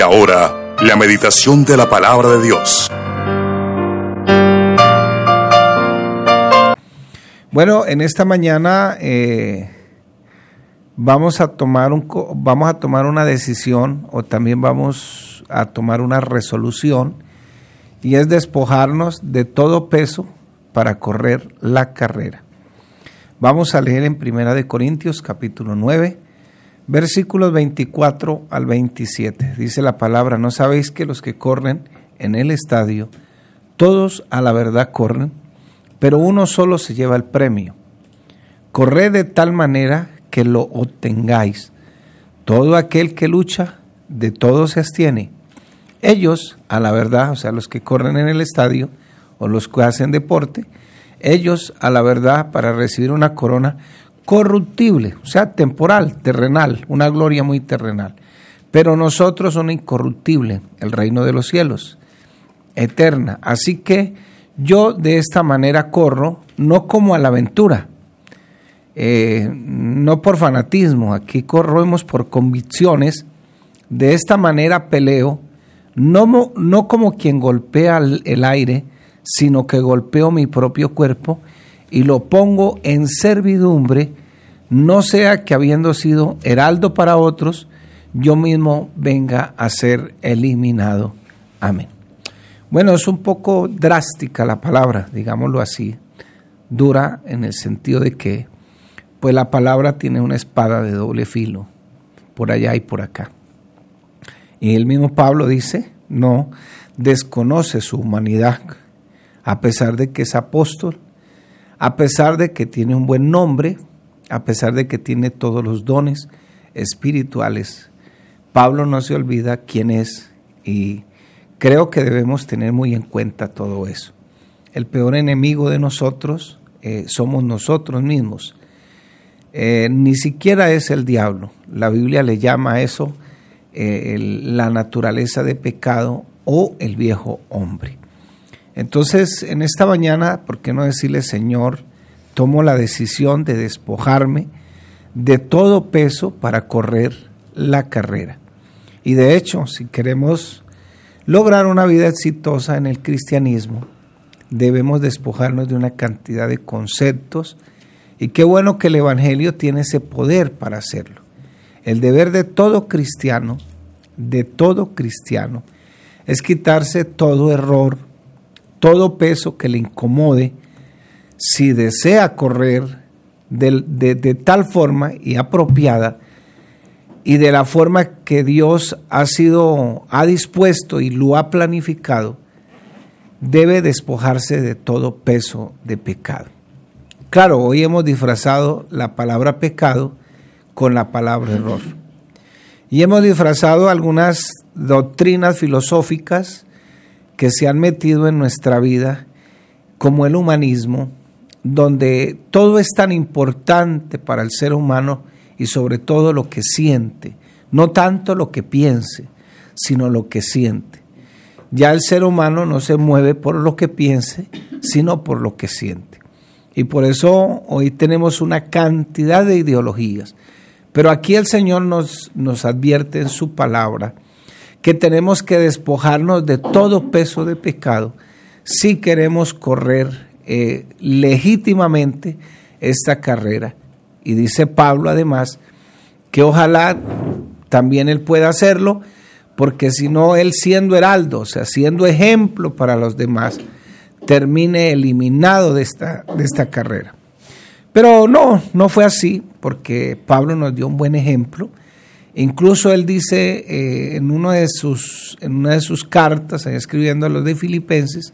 Ahora, la meditación de la palabra de Dios. Bueno, en esta mañana eh, vamos, a tomar un, vamos a tomar una decisión o también vamos a tomar una resolución y es despojarnos de todo peso para correr la carrera. Vamos a leer en Primera de Corintios capítulo 9, versículos 24 al 27. Dice la palabra, ¿no sabéis que los que corren en el estadio, todos a la verdad corren, pero uno solo se lleva el premio? Corred de tal manera que lo obtengáis. Todo aquel que lucha, de todo se abstiene. Ellos, a la verdad, o sea, los que corren en el estadio o los que hacen deporte, ellos a la verdad para recibir una corona corruptible, o sea, temporal, terrenal, una gloria muy terrenal. Pero nosotros una incorruptible, el reino de los cielos, eterna. Así que yo de esta manera corro, no como a la aventura, eh, no por fanatismo, aquí corremos por convicciones, de esta manera peleo, no, no como quien golpea el aire, sino que golpeo mi propio cuerpo y lo pongo en servidumbre, no sea que habiendo sido heraldo para otros, yo mismo venga a ser eliminado. Amén. Bueno, es un poco drástica la palabra, digámoslo así, dura en el sentido de que, pues la palabra tiene una espada de doble filo, por allá y por acá. Y el mismo Pablo dice, no, desconoce su humanidad, a pesar de que es apóstol, a pesar de que tiene un buen nombre, a pesar de que tiene todos los dones espirituales, Pablo no se olvida quién es y creo que debemos tener muy en cuenta todo eso. El peor enemigo de nosotros eh, somos nosotros mismos. Eh, ni siquiera es el diablo. La Biblia le llama a eso eh, la naturaleza de pecado o el viejo hombre. Entonces, en esta mañana, ¿por qué no decirle, Señor, tomo la decisión de despojarme de todo peso para correr la carrera? Y de hecho, si queremos lograr una vida exitosa en el cristianismo, debemos despojarnos de una cantidad de conceptos y qué bueno que el Evangelio tiene ese poder para hacerlo. El deber de todo cristiano, de todo cristiano, es quitarse todo error, todo peso que le incomode, si desea correr de, tal forma y apropiada y de la forma que Dios ha sido, ha dispuesto y lo ha planificado, debe despojarse de todo peso de pecado. Claro, hoy hemos disfrazado la palabra pecado con la palabra error. Y hemos disfrazado algunas doctrinas filosóficas que se han metido en nuestra vida, como el humanismo, donde todo es tan importante para el ser humano y sobre todo lo que siente, no tanto lo que piense, sino lo que siente. Ya el ser humano no se mueve por lo que piense, sino por lo que siente. Y por eso hoy tenemos una cantidad de ideologías. Pero aquí el Señor nos, nos advierte en su palabra que tenemos que despojarnos de todo peso de pecado si queremos correr eh, legítimamente esta carrera. Y dice Pablo además que ojalá también él pueda hacerlo, porque si no, él siendo heraldo, o sea, siendo ejemplo para los demás, termine eliminado de esta, de esta carrera. Pero no, no fue así, porque Pablo nos dio un buen ejemplo Incluso él dice eh, en, de sus, en una de sus cartas, escribiendo a los de Filipenses,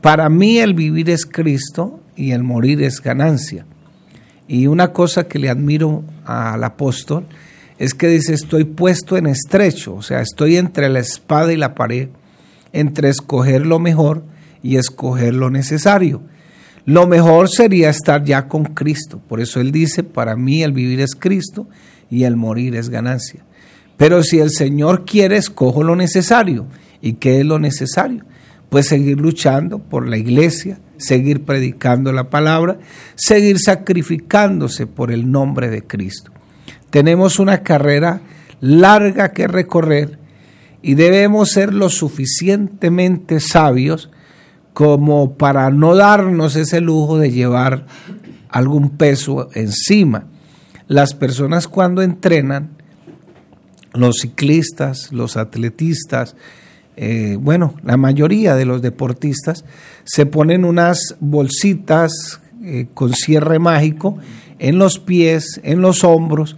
para mí el vivir es Cristo y el morir es ganancia. Y una cosa que le admiro al apóstol es que dice, estoy puesto en estrecho, o sea, estoy entre la espada y la pared, entre escoger lo mejor y escoger lo necesario. Lo mejor sería estar ya con Cristo. Por eso él dice, para mí el vivir es Cristo y el morir es ganancia. Pero si el Señor quiere, escojo lo necesario. ¿Y qué es lo necesario? Pues seguir luchando por la iglesia, seguir predicando la palabra, seguir sacrificándose por el nombre de Cristo. Tenemos una carrera larga que recorrer y debemos ser lo suficientemente sabios como para no darnos ese lujo de llevar algún peso encima. Las personas cuando entrenan, los ciclistas, los atletistas, eh, bueno, la mayoría de los deportistas se ponen unas bolsitas eh, con cierre mágico en los pies, en los hombros,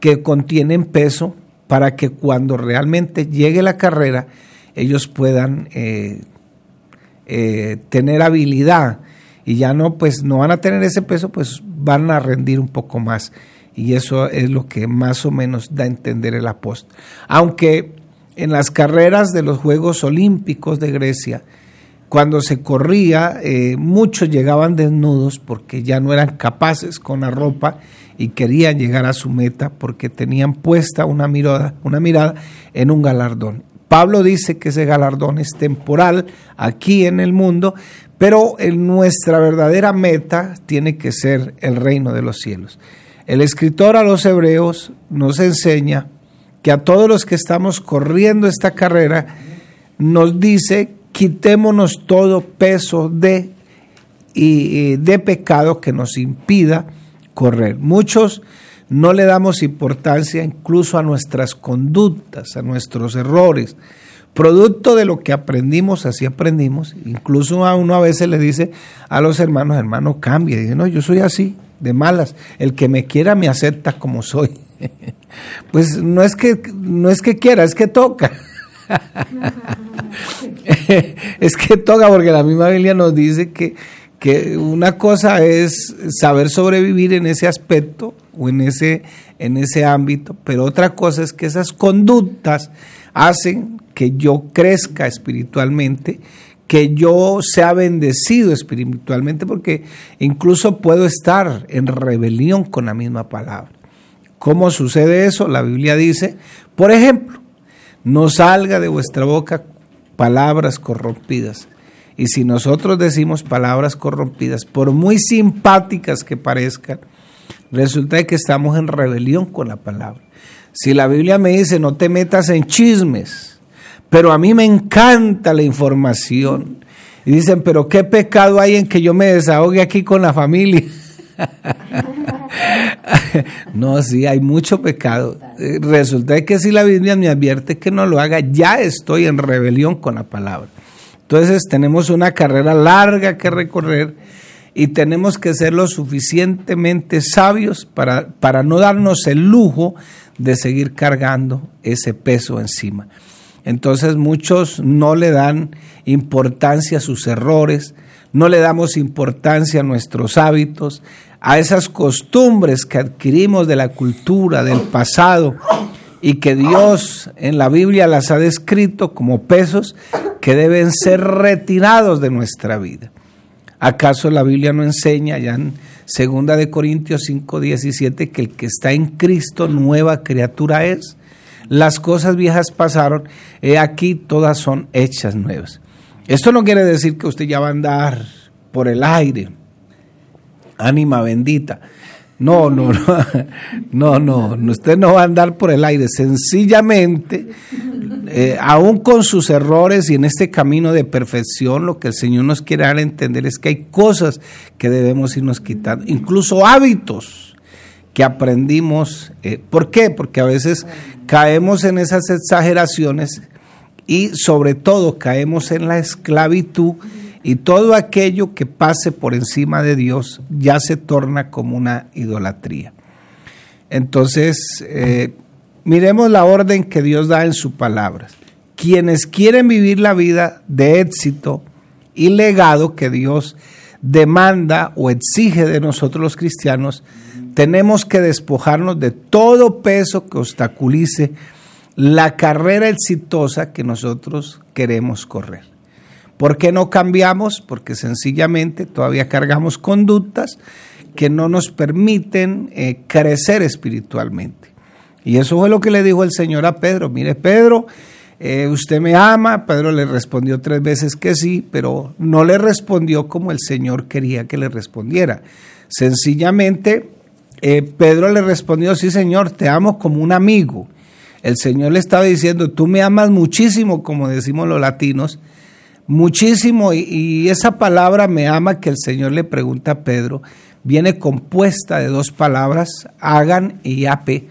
que contienen peso para que cuando realmente llegue la carrera ellos puedan eh, tener habilidad y ya no, pues no van a tener ese peso, pues van a rendir un poco más. Y eso es lo que más o menos da a entender el apóstol. Aunque en las carreras de los Juegos Olímpicos de Grecia, cuando se corría, eh, muchos llegaban desnudos porque ya no eran capaces con la ropa y querían llegar a su meta porque tenían puesta una mirada, una mirada en un galardón. Pablo dice que ese galardón es temporal aquí en el mundo, pero en nuestra verdadera meta tiene que ser el reino de los cielos. El escritor a los hebreos nos enseña que a todos los que estamos corriendo esta carrera nos dice quitémonos todo peso de, y, de pecado que nos impida correr. Muchos no le damos importancia incluso a nuestras conductas, a nuestros errores producto de lo que aprendimos, así aprendimos. Incluso a uno a veces le dice a los hermanos, hermano, cambia. dice, no, yo soy así, de malas. El que me quiera me acepta como soy. pues no es que, no es que quiera, es que toca. es que toca porque la misma Biblia nos dice que, que una cosa es saber sobrevivir en ese aspecto o en ese, en ese ámbito, pero otra cosa es que esas conductas hacen que yo crezca espiritualmente, que yo sea bendecido espiritualmente, porque incluso puedo estar en rebelión con la misma palabra. ¿Cómo sucede eso? La Biblia dice, por ejemplo, no salga de vuestra boca palabras corrompidas. Y si nosotros decimos palabras corrompidas, por muy simpáticas que parezcan, resulta que estamos en rebelión con la palabra. Si la Biblia me dice no te metas en chismes, pero a mí me encanta la información. Y dicen, pero qué pecado hay en que yo me desahogue aquí con la familia. no, sí, hay mucho pecado. Eh, resulta que si la Biblia me advierte que no lo haga, ya estoy en rebelión con la palabra. Entonces tenemos una carrera larga que recorrer y tenemos que ser lo suficientemente sabios para, para no darnos el lujo de seguir cargando ese peso encima. Entonces muchos no le dan importancia a sus errores, no le damos importancia a nuestros hábitos, a esas costumbres que adquirimos de la cultura, del pasado, y que Dios en la Biblia las ha descrito como pesos que deben ser retirados de nuestra vida. ¿Acaso la Biblia no enseña ya en Segunda de Corintios 5, 17 que el que está en Cristo nueva criatura es? Las cosas viejas pasaron, he aquí todas son hechas nuevas. Esto no quiere decir que usted ya va a andar por el aire, ánima bendita. No, no, no, no, no, usted no va a andar por el aire, sencillamente eh, aún con sus errores y en este camino de perfección, lo que el Señor nos quiere dar a entender es que hay cosas que debemos irnos quitando, incluso hábitos que aprendimos. Eh, ¿Por qué? Porque a veces caemos en esas exageraciones y sobre todo caemos en la esclavitud y todo aquello que pase por encima de Dios ya se torna como una idolatría. Entonces, eh, Miremos la orden que Dios da en su palabra. Quienes quieren vivir la vida de éxito y legado que Dios demanda o exige de nosotros los cristianos, tenemos que despojarnos de todo peso que obstaculice la carrera exitosa que nosotros queremos correr. ¿Por qué no cambiamos? Porque sencillamente todavía cargamos conductas que no nos permiten eh, crecer espiritualmente. Y eso fue lo que le dijo el Señor a Pedro. Mire, Pedro, eh, usted me ama. Pedro le respondió tres veces que sí, pero no le respondió como el Señor quería que le respondiera. Sencillamente, eh, Pedro le respondió, sí, Señor, te amo como un amigo. El Señor le estaba diciendo, tú me amas muchísimo, como decimos los latinos, muchísimo, y, esa palabra me ama que el Señor le pregunta a Pedro, viene compuesta de dos palabras, hagan y ape.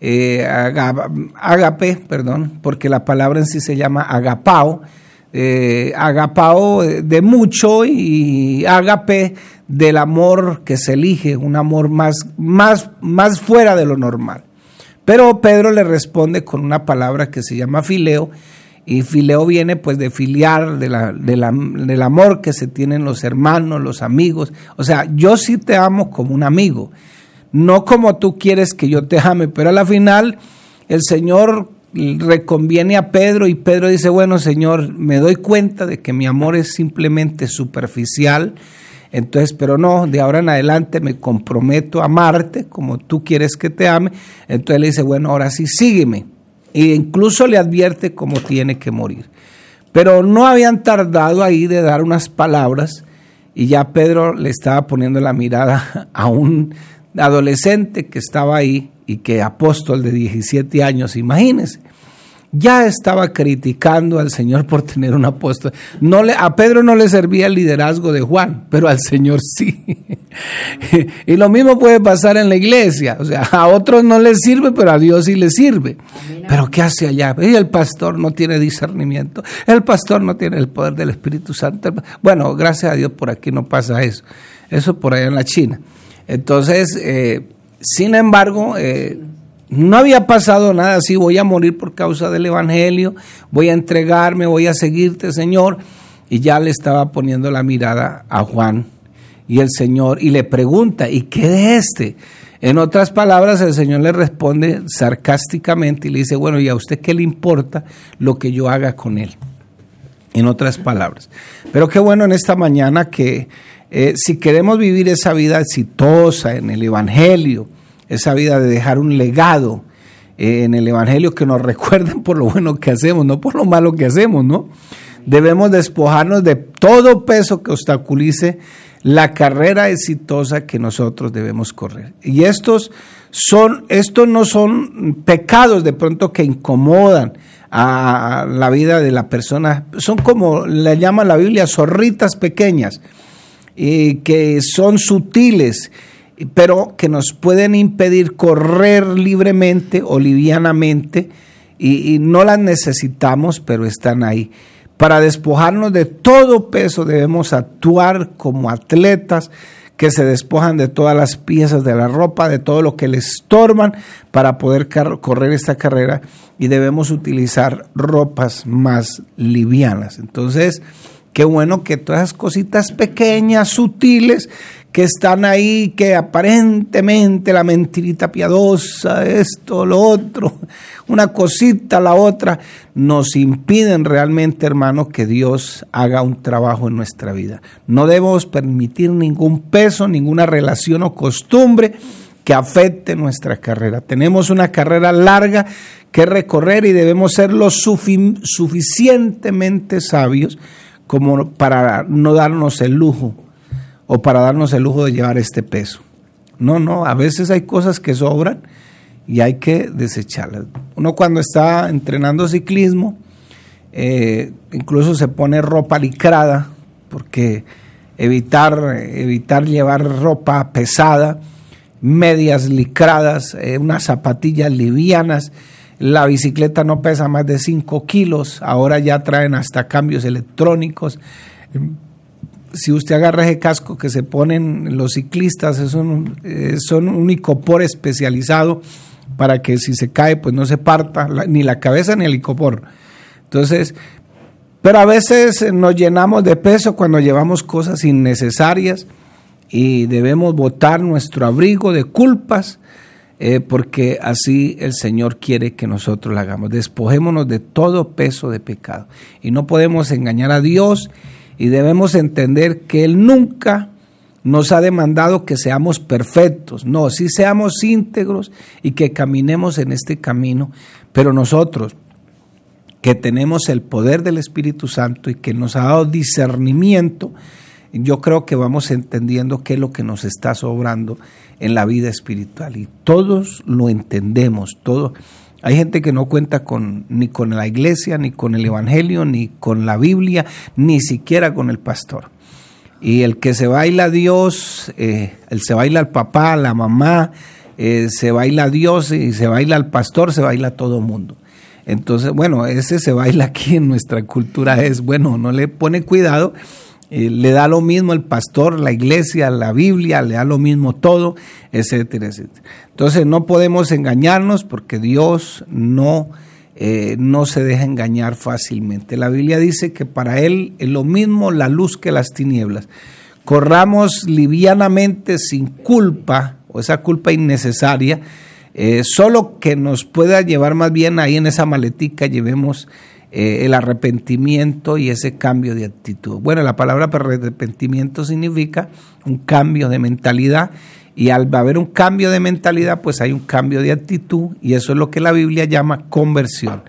Eh, agape, perdón, porque la palabra en sí se llama agapao, eh, agapao de mucho y agape del amor que se elige, un amor más, más, más fuera de lo normal. Pero Pedro le responde con una palabra que se llama fileo, y fileo viene pues de filiar, de la, del amor que se tienen los hermanos, los amigos. O sea, yo sí te amo como un amigo, no como tú quieres que yo te ame, pero a la final el Señor reconviene a Pedro y Pedro dice, bueno Señor, me doy cuenta de que mi amor es simplemente superficial, entonces, pero no, de ahora en adelante me comprometo a amarte como tú quieres que te ame. Entonces le dice, bueno, ahora sí, sígueme. E incluso le advierte cómo tiene que morir. Pero no habían tardado ahí de dar unas palabras y ya Pedro le estaba poniendo la mirada a un adolescente que estaba ahí y que apóstol de 17 años, imagínense ya estaba criticando al Señor por tener un apóstol. No le, a Pedro no le servía el liderazgo de Juan, pero al Señor sí. y lo mismo puede pasar en la iglesia. O sea, a otros no les sirve, pero a Dios sí le sirve. Pero ¿qué hace allá? Y el pastor no tiene discernimiento. El pastor no tiene el poder del Espíritu Santo. Bueno, gracias a Dios por aquí no pasa eso. Eso por allá en la China. Entonces, eh, sin embargo, eh, no había pasado nada así, voy a morir por causa del Evangelio, voy a entregarme, voy a seguirte, Señor. Y ya le estaba poniendo la mirada a Juan y el Señor y le pregunta, ¿y qué de este? En otras palabras, el Señor le responde sarcásticamente y le dice, bueno, ¿y a usted qué le importa lo que yo haga con él? En otras palabras. Pero qué bueno en esta mañana que eh, si queremos vivir esa vida exitosa en el Evangelio, esa vida de dejar un legado eh, en el Evangelio que nos recuerden por lo bueno que hacemos, no por lo malo que hacemos, ¿no? Debemos despojarnos de todo peso que obstaculice la carrera exitosa que nosotros debemos correr. Y estos son, estos no son pecados de pronto que incomodan a la vida de la persona, son como le llama la Biblia zorritas pequeñas, y que son sutiles pero que nos pueden impedir correr libremente o livianamente y, no las necesitamos, pero están ahí. Para despojarnos de todo peso debemos actuar como atletas que se despojan de todas las piezas de la ropa, de todo lo que les estorban para poder correr esta carrera y debemos utilizar ropas más livianas. Entonces, qué bueno que todas esas cositas pequeñas, sutiles, que están ahí, que aparentemente la mentirita piadosa, esto, lo otro, una cosita, la otra, nos impiden realmente, hermanos, que Dios haga un trabajo en nuestra vida. No debemos permitir ningún peso, ninguna relación o costumbre que afecte nuestra carrera. Tenemos una carrera larga que recorrer y debemos ser lo suficientemente sabios como para no darnos el lujo o para darnos el lujo de llevar este peso. No, no, a veces hay cosas que sobran y hay que desecharlas. Uno cuando está entrenando ciclismo, eh, incluso se pone ropa licrada, porque evitar, evitar llevar ropa pesada, medias licradas, eh, unas zapatillas livianas, la bicicleta no pesa más de 5 kilos, ahora ya traen hasta cambios electrónicos si usted agarra ese casco que se ponen los ciclistas, es un, son un icopor especializado para que si se cae, pues no se parta ni la cabeza ni el icopor. Entonces, pero a veces nos llenamos de peso cuando llevamos cosas innecesarias y debemos botar nuestro abrigo de culpas, eh, porque así el Señor quiere que nosotros lo hagamos. Despojémonos de todo peso de pecado. Y no podemos engañar a Dios y debemos entender que Él nunca nos ha demandado que seamos perfectos, no, sí seamos íntegros y que caminemos en este camino, pero nosotros que tenemos el poder del Espíritu Santo y que nos ha dado discernimiento, yo creo que vamos entendiendo qué es lo que nos está sobrando en la vida espiritual. Y todos lo entendemos, todo Hay gente que no cuenta con, ni con la iglesia, ni con el Evangelio, ni con la Biblia, ni siquiera con el pastor. Y el que se baila a Dios, eh, el se baila al papá, a la mamá, eh, se baila a Dios y se baila al pastor, se baila a todo mundo. Entonces, bueno, ese se baila aquí en nuestra cultura es, bueno, no le pone cuidado, eh, le da lo mismo el pastor, la iglesia, la Biblia, le da lo mismo todo, etcétera, etcétera. Entonces no podemos engañarnos porque Dios no, eh, no se deja engañar fácilmente. La Biblia dice que para Él es lo mismo la luz que las tinieblas. Corramos livianamente sin culpa o esa culpa innecesaria, eh, solo que nos pueda llevar más bien ahí en esa maletica, llevemos eh, el arrepentimiento y ese cambio de actitud. Bueno, la palabra arrepentimiento significa un cambio de mentalidad y al haber un cambio de mentalidad, pues hay un cambio de actitud y eso es lo que la Biblia llama conversión.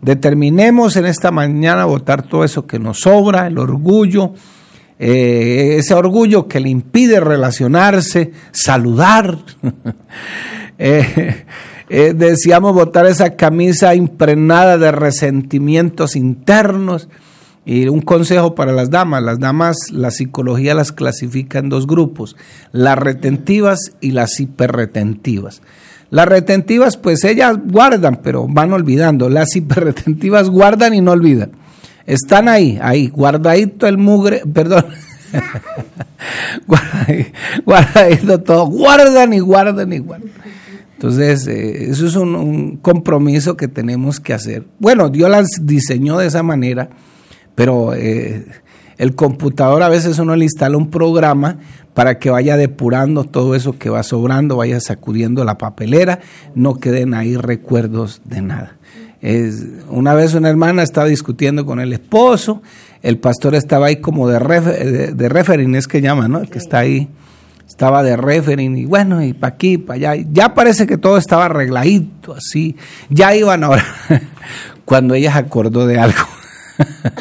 Determinemos en esta mañana votar todo eso que nos sobra, el orgullo, eh, ese orgullo que le impide relacionarse, saludar. eh, eh, decíamos botar esa camisa impregnada de resentimientos internos. Y un consejo para las damas, las damas la psicología las clasifica en dos grupos, las retentivas y las hiperretentivas. Las retentivas pues ellas guardan, pero van olvidando. Las hiperretentivas guardan y no olvidan. Están ahí, ahí, guardadito el mugre, perdón. guardadito todo, guardan y guardan y guardan. Entonces, eh, eso es un, compromiso que tenemos que hacer. Bueno, Dios las diseñó de esa manera, pero eh, el computador a veces uno le instala un programa para que vaya depurando todo eso que va sobrando, vaya sacudiendo la papelera, no queden ahí recuerdos de nada. Es, una vez una hermana estaba discutiendo con el esposo, el pastor estaba ahí como de, de, de refering, es que llama, ¿no? El que está ahí estaba de referencia y bueno, y para aquí, para allá. Ya parece que todo estaba arregladito, así. Ya iban ahora. Cuando ella se acordó de algo.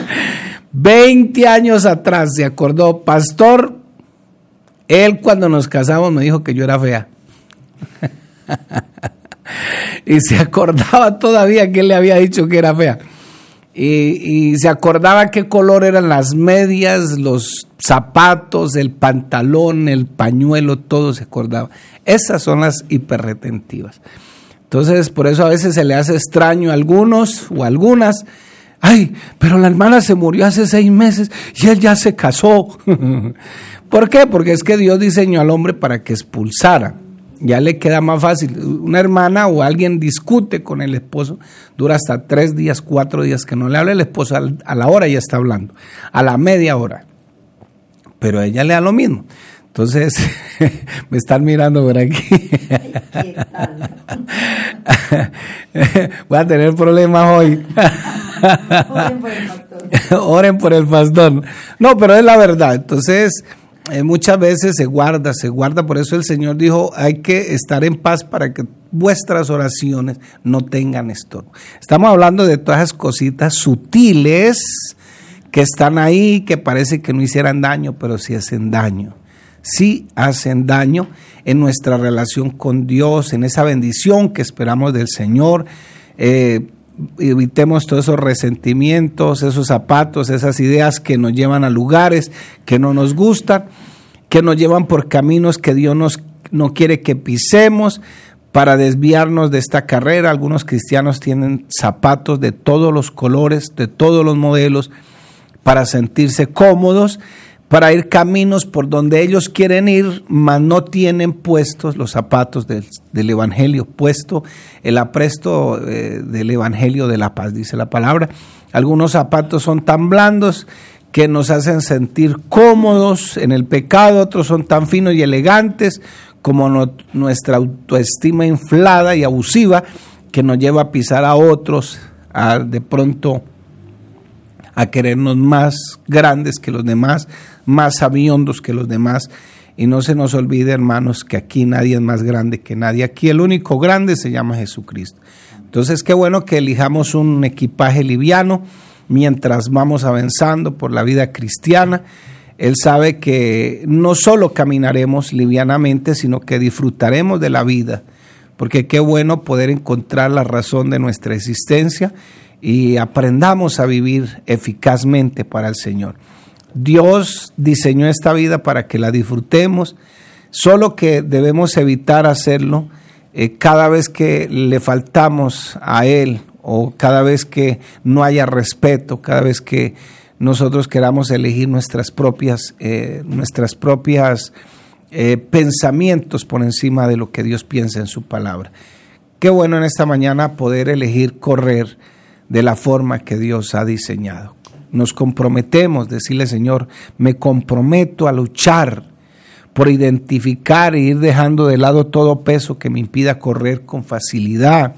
20 años atrás se acordó, pastor, él cuando nos casamos me dijo que yo era fea. y se acordaba todavía que él le había dicho que era fea y, se acordaba qué color eran las medias, los zapatos, el pantalón, el pañuelo, todo se acordaba. Esas son las hiperretentivas. Entonces, por eso a veces se le hace extraño a algunos o algunas. Ay, pero la hermana se murió hace seis meses y él ya se casó. ¿Por qué? Porque es que Dios diseñó al hombre para que expulsara ya le queda más fácil. Una hermana o alguien discute con el esposo, dura hasta tres días, cuatro días que no le habla el esposo, a la hora ya está hablando, a la media hora. Pero a ella le da lo mismo. Entonces, me están mirando por aquí. Voy a tener problemas hoy. Oren por el pastor. Oren por el pastor. No, pero es la verdad. Entonces, eh, muchas veces se guarda, se guarda, por eso el Señor dijo, hay que estar en paz para que vuestras oraciones no tengan estorbo. Estamos hablando de todas esas cositas sutiles que están ahí, que parece que no hicieran daño, pero sí hacen daño. Sí hacen daño en nuestra relación con Dios, en esa bendición que esperamos del Señor. Eh, evitemos todos esos resentimientos, esos zapatos, esas ideas que nos llevan a lugares que no nos gustan, que nos llevan por caminos que Dios no quiere que pisemos para desviarnos de esta carrera. Algunos cristianos tienen zapatos de todos los colores, de todos los modelos, para sentirse cómodos para ir caminos por donde ellos quieren ir, mas no tienen puestos los zapatos del, Evangelio, puesto el apresto eh, del Evangelio de la paz, dice la palabra. Algunos zapatos son tan blandos que nos hacen sentir cómodos en el pecado, otros son tan finos y elegantes como nuestra autoestima inflada y abusiva que nos lleva a pisar a otros, a de pronto a querernos más grandes que los demás, más sabiondos que los demás. Y no se nos olvide, hermanos, que aquí nadie es más grande que nadie. Aquí el único grande se llama Jesucristo. Entonces, qué bueno que elijamos un equipaje liviano mientras vamos avanzando por la vida cristiana. Él sabe que no solo caminaremos livianamente, sino que disfrutaremos de la vida, porque qué bueno poder encontrar la razón de nuestra existencia y aprendamos a vivir eficazmente para el Señor. Dios diseñó esta vida para que la disfrutemos, solo que debemos evitar hacerlo eh, cada vez que le faltamos a Él o cada vez que no haya respeto, cada vez que nosotros queramos elegir nuestras propias, eh, nuestras propias eh, pensamientos por encima de lo que Dios piensa en su palabra. Qué bueno en esta mañana poder elegir correr de la forma que Dios ha diseñado. Nos comprometemos, decirle Señor, me comprometo a luchar por identificar e ir dejando de lado todo peso que me impida correr con facilidad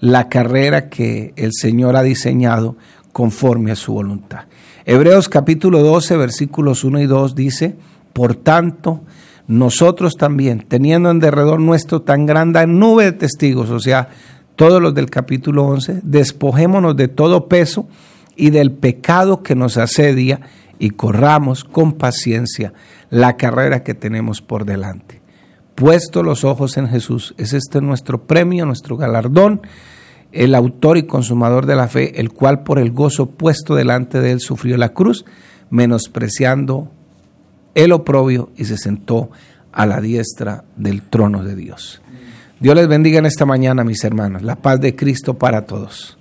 la carrera que el Señor ha diseñado conforme a su voluntad. Hebreos capítulo 12, versículos 1 y 2 dice, por tanto, nosotros también, teniendo en derredor nuestro tan grande nube de testigos, o sea, todos los del capítulo 11, despojémonos de todo peso y del pecado que nos asedia y corramos con paciencia la carrera que tenemos por delante. Puesto los ojos en Jesús, es este nuestro premio, nuestro galardón el autor y consumador de la fe, el cual por el gozo puesto delante de él sufrió la cruz, menospreciando el oprobio y se sentó a la diestra del trono de Dios. Dios les bendiga en esta mañana, mis hermanos. La paz de Cristo para todos.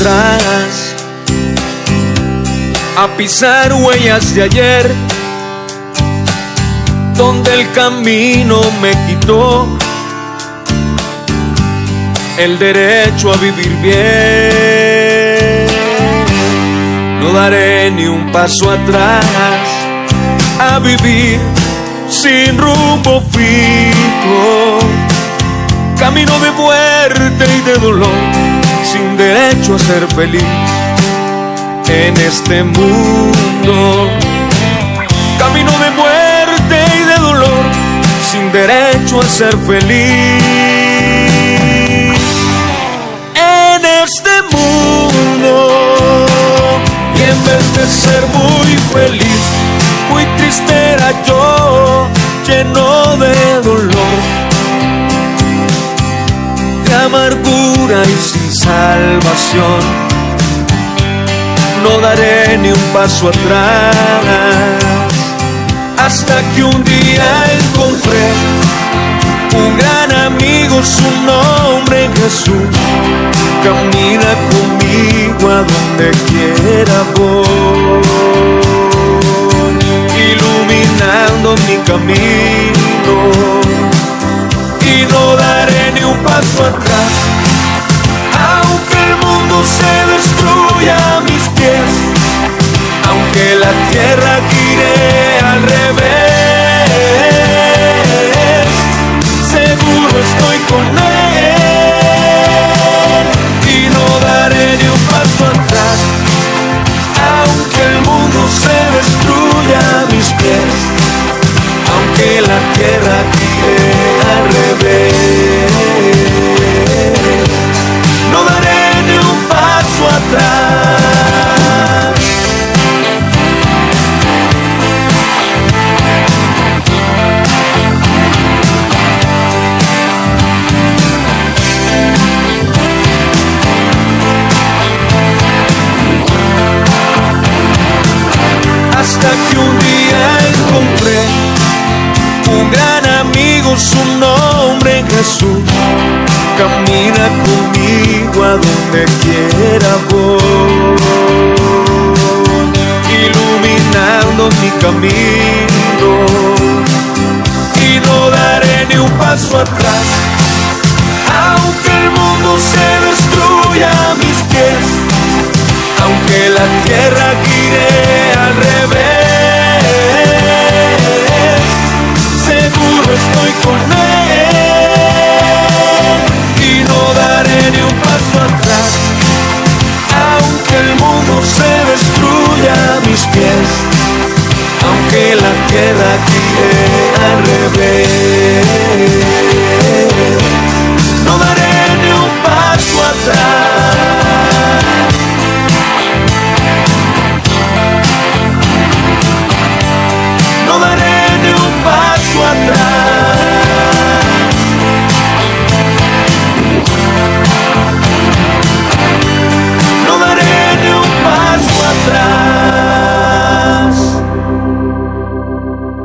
Atrás a pisar huellas de ayer, donde el camino me quitó el derecho a vivir bien. No daré ni un paso atrás a vivir sin rumbo fijo, camino de muerte y de dolor sin derecho a ser feliz en este mundo. Camino de muerte y de dolor, sin derecho a ser feliz. En este mundo, y en vez de ser muy feliz, muy triste era yo, lleno de dolor amargura y sin salvación. No daré ni un paso atrás hasta que un día encontré un gran amigo, su nombre Jesús. Camina conmigo a donde quiera voy, iluminando mi camino y no daré un paso atrás. Aunque el mundo se destruya a mis pies, aunque la tierra gire al revés, seguro estoy con él y no daré ni un paso atrás. Aunque el mundo se destruya a mis pies, aunque la tierra gire Camina conmigo a donde quiera voy, iluminando mi camino. Y no daré ni un paso atrás, aunque el mundo se destruya a mis pies, aunque la tierra gire al revés